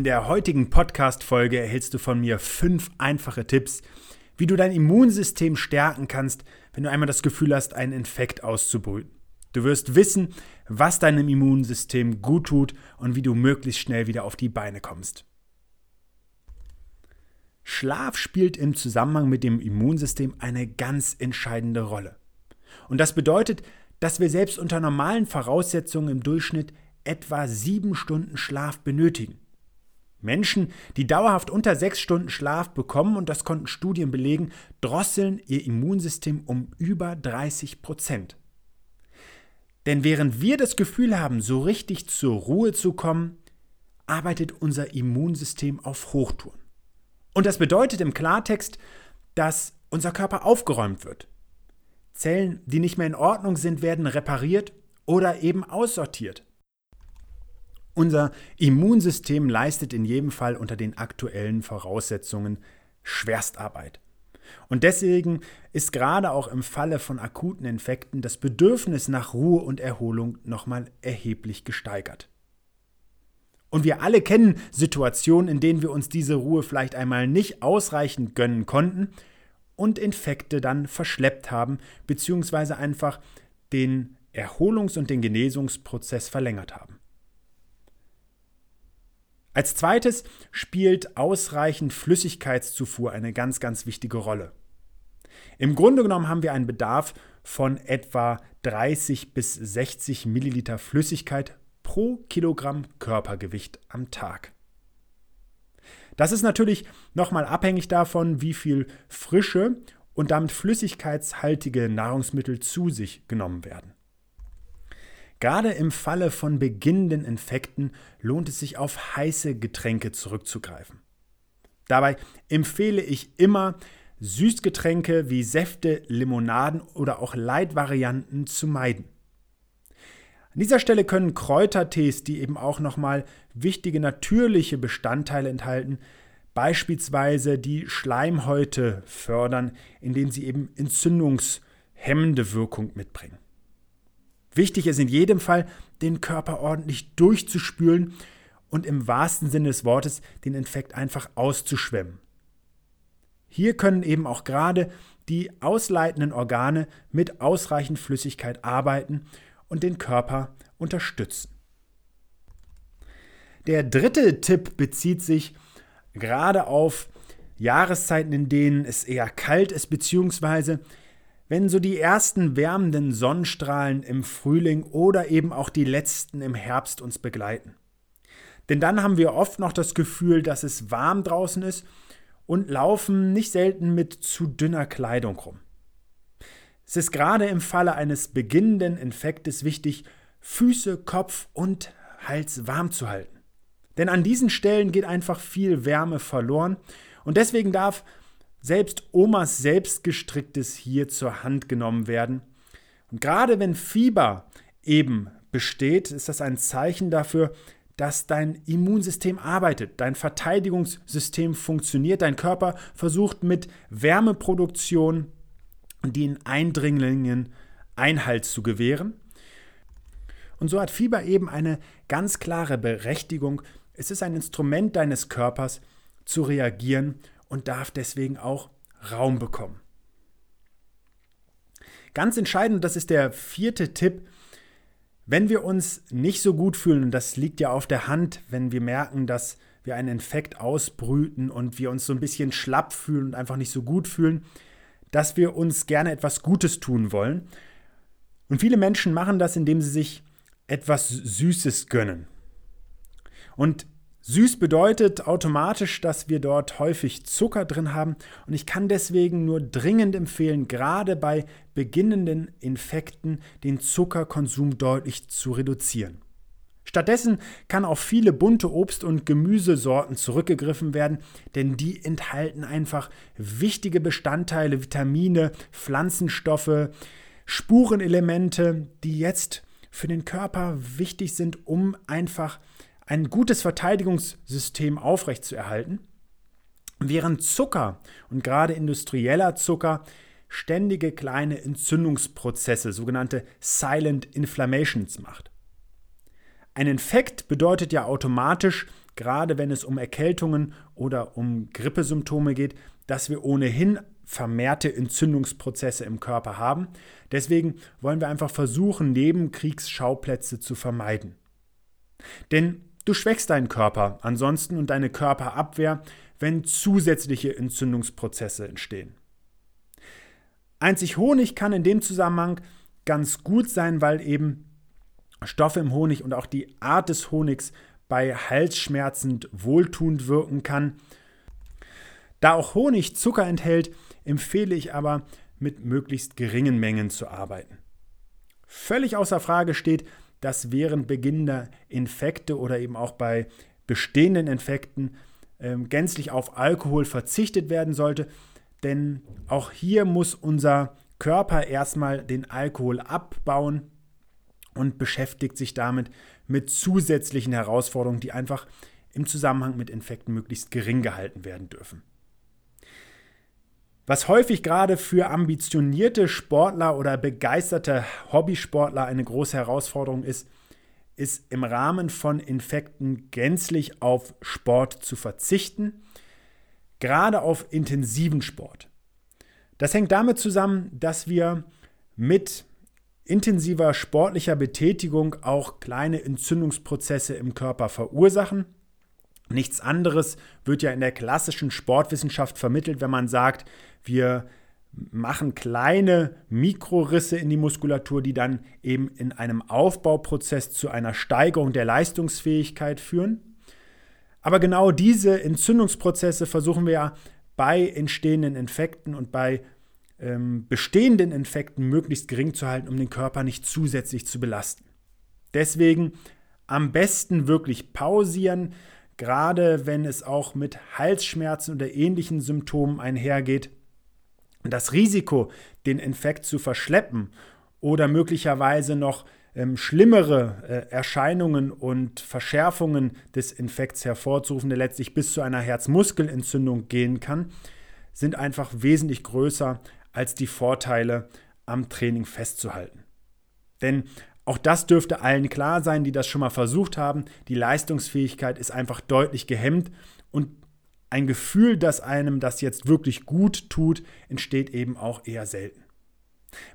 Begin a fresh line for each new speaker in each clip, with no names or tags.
In der heutigen Podcast-Folge erhältst du von mir fünf einfache Tipps, wie du dein Immunsystem stärken kannst, wenn du einmal das Gefühl hast, einen Infekt auszubrüten. Du wirst wissen, was deinem Immunsystem gut tut und wie du möglichst schnell wieder auf die Beine kommst. Schlaf spielt im Zusammenhang mit dem Immunsystem eine ganz entscheidende Rolle. Und das bedeutet, dass wir selbst unter normalen Voraussetzungen im Durchschnitt etwa sieben Stunden Schlaf benötigen. Menschen, die dauerhaft unter sechs Stunden Schlaf bekommen, und das konnten Studien belegen, drosseln ihr Immunsystem um über 30 Prozent. Denn während wir das Gefühl haben, so richtig zur Ruhe zu kommen, arbeitet unser Immunsystem auf Hochtouren. Und das bedeutet im Klartext, dass unser Körper aufgeräumt wird. Zellen, die nicht mehr in Ordnung sind, werden repariert oder eben aussortiert. Unser Immunsystem leistet in jedem Fall unter den aktuellen Voraussetzungen Schwerstarbeit. Und deswegen ist gerade auch im Falle von akuten Infekten das Bedürfnis nach Ruhe und Erholung nochmal erheblich gesteigert. Und wir alle kennen Situationen, in denen wir uns diese Ruhe vielleicht einmal nicht ausreichend gönnen konnten und Infekte dann verschleppt haben, beziehungsweise einfach den Erholungs- und den Genesungsprozess verlängert haben. Als zweites spielt ausreichend Flüssigkeitszufuhr eine ganz, ganz wichtige Rolle. Im Grunde genommen haben wir einen Bedarf von etwa 30 bis 60 Milliliter Flüssigkeit pro Kilogramm Körpergewicht am Tag. Das ist natürlich nochmal abhängig davon, wie viel frische und damit flüssigkeitshaltige Nahrungsmittel zu sich genommen werden. Gerade im Falle von beginnenden Infekten lohnt es sich auf heiße Getränke zurückzugreifen. Dabei empfehle ich immer, Süßgetränke wie Säfte, Limonaden oder auch Leitvarianten zu meiden. An dieser Stelle können Kräutertees, die eben auch nochmal wichtige natürliche Bestandteile enthalten, beispielsweise die Schleimhäute fördern, indem sie eben entzündungshemmende Wirkung mitbringen. Wichtig ist in jedem Fall, den Körper ordentlich durchzuspülen und im wahrsten Sinne des Wortes den Infekt einfach auszuschwemmen. Hier können eben auch gerade die ausleitenden Organe mit ausreichend Flüssigkeit arbeiten und den Körper unterstützen. Der dritte Tipp bezieht sich gerade auf Jahreszeiten, in denen es eher kalt ist, beziehungsweise wenn so die ersten wärmenden Sonnenstrahlen im Frühling oder eben auch die letzten im Herbst uns begleiten. Denn dann haben wir oft noch das Gefühl, dass es warm draußen ist und laufen nicht selten mit zu dünner Kleidung rum. Es ist gerade im Falle eines beginnenden Infektes wichtig, Füße, Kopf und Hals warm zu halten. Denn an diesen Stellen geht einfach viel Wärme verloren und deswegen darf selbst Omas selbstgestricktes hier zur Hand genommen werden. Und gerade wenn Fieber eben besteht, ist das ein Zeichen dafür, dass dein Immunsystem arbeitet, dein Verteidigungssystem funktioniert, dein Körper versucht mit Wärmeproduktion den Eindringlingen Einhalt zu gewähren. Und so hat Fieber eben eine ganz klare Berechtigung. Es ist ein Instrument deines Körpers zu reagieren und darf deswegen auch Raum bekommen. Ganz entscheidend, das ist der vierte Tipp, wenn wir uns nicht so gut fühlen, und das liegt ja auf der Hand, wenn wir merken, dass wir einen Infekt ausbrüten und wir uns so ein bisschen schlapp fühlen und einfach nicht so gut fühlen, dass wir uns gerne etwas Gutes tun wollen. Und viele Menschen machen das, indem sie sich etwas Süßes gönnen. Und Süß bedeutet automatisch, dass wir dort häufig Zucker drin haben und ich kann deswegen nur dringend empfehlen, gerade bei beginnenden Infekten den Zuckerkonsum deutlich zu reduzieren. Stattdessen kann auf viele bunte Obst- und Gemüsesorten zurückgegriffen werden, denn die enthalten einfach wichtige Bestandteile, Vitamine, Pflanzenstoffe, Spurenelemente, die jetzt für den Körper wichtig sind, um einfach ein gutes Verteidigungssystem aufrechtzuerhalten. Während Zucker und gerade industrieller Zucker ständige kleine Entzündungsprozesse, sogenannte Silent Inflammations macht. Ein Infekt bedeutet ja automatisch, gerade wenn es um Erkältungen oder um Grippesymptome geht, dass wir ohnehin vermehrte Entzündungsprozesse im Körper haben. Deswegen wollen wir einfach versuchen, Nebenkriegsschauplätze zu vermeiden. Denn du schwächst deinen Körper ansonsten und deine Körperabwehr, wenn zusätzliche Entzündungsprozesse entstehen. Einzig Honig kann in dem Zusammenhang ganz gut sein, weil eben Stoffe im Honig und auch die Art des Honigs bei Halsschmerzen wohltuend wirken kann. Da auch Honig Zucker enthält, empfehle ich aber, mit möglichst geringen Mengen zu arbeiten. Völlig außer Frage steht, dass während beginnender Infekte oder eben auch bei bestehenden Infekten äh, gänzlich auf Alkohol verzichtet werden sollte, denn auch hier muss unser Körper erstmal den Alkohol abbauen und beschäftigt sich damit mit zusätzlichen Herausforderungen, die einfach im Zusammenhang mit Infekten möglichst gering gehalten werden dürfen. Was häufig gerade für ambitionierte Sportler oder begeisterte Hobbysportler eine große Herausforderung ist, ist im Rahmen von Infekten gänzlich auf Sport zu verzichten, gerade auf intensiven Sport. Das hängt damit zusammen, dass wir mit intensiver sportlicher Betätigung auch kleine Entzündungsprozesse im Körper verursachen. Nichts anderes wird ja in der klassischen Sportwissenschaft vermittelt, wenn man sagt, wir machen kleine Mikrorisse in die Muskulatur, die dann eben in einem Aufbauprozess zu einer Steigerung der Leistungsfähigkeit führen. Aber genau diese Entzündungsprozesse versuchen wir ja bei entstehenden Infekten und bei ähm, bestehenden Infekten möglichst gering zu halten, um den Körper nicht zusätzlich zu belasten. Deswegen am besten wirklich pausieren, gerade wenn es auch mit Halsschmerzen oder ähnlichen Symptomen einhergeht. Das Risiko, den Infekt zu verschleppen oder möglicherweise noch ähm, schlimmere äh, Erscheinungen und Verschärfungen des Infekts hervorzurufen, der letztlich bis zu einer Herzmuskelentzündung gehen kann, sind einfach wesentlich größer als die Vorteile am Training festzuhalten. Denn auch das dürfte allen klar sein, die das schon mal versucht haben. Die Leistungsfähigkeit ist einfach deutlich gehemmt und ein Gefühl, dass einem das jetzt wirklich gut tut, entsteht eben auch eher selten.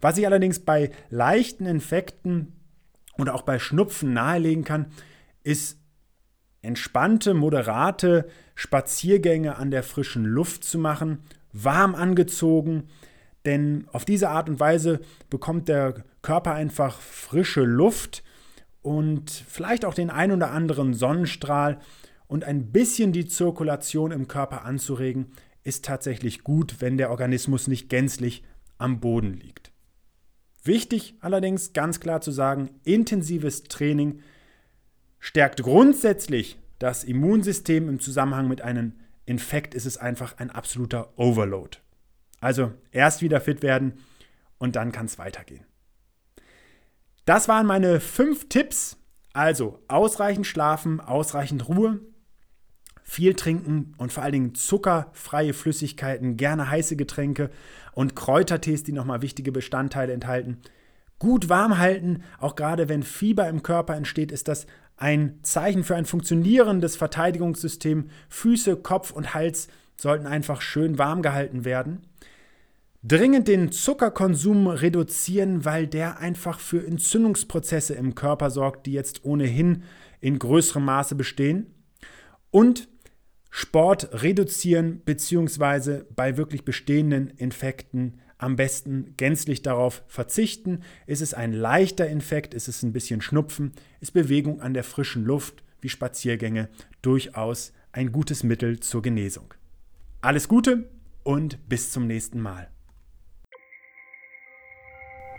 Was ich allerdings bei leichten Infekten oder auch bei Schnupfen nahelegen kann, ist entspannte, moderate Spaziergänge an der frischen Luft zu machen, warm angezogen, denn auf diese Art und Weise bekommt der Körper einfach frische Luft und vielleicht auch den ein oder anderen Sonnenstrahl und ein bisschen die Zirkulation im Körper anzuregen, ist tatsächlich gut, wenn der Organismus nicht gänzlich am Boden liegt. Wichtig allerdings ganz klar zu sagen, intensives Training stärkt grundsätzlich das Immunsystem im Zusammenhang mit einem Infekt ist es einfach ein absoluter Overload. Also erst wieder fit werden und dann kann es weitergehen. Das waren meine fünf Tipps. Also ausreichend schlafen, ausreichend Ruhe, viel trinken und vor allen Dingen zuckerfreie Flüssigkeiten, gerne heiße Getränke und Kräutertees, die nochmal wichtige Bestandteile enthalten. Gut warm halten, auch gerade wenn Fieber im Körper entsteht, ist das ein Zeichen für ein funktionierendes Verteidigungssystem. Füße, Kopf und Hals sollten einfach schön warm gehalten werden. Dringend den Zuckerkonsum reduzieren, weil der einfach für Entzündungsprozesse im Körper sorgt, die jetzt ohnehin in größerem Maße bestehen. Und Sport reduzieren bzw. bei wirklich bestehenden Infekten am besten gänzlich darauf verzichten. Ist es ein leichter Infekt, ist es ein bisschen Schnupfen, ist Bewegung an der frischen Luft wie Spaziergänge durchaus ein gutes Mittel zur Genesung. Alles Gute und bis zum nächsten Mal.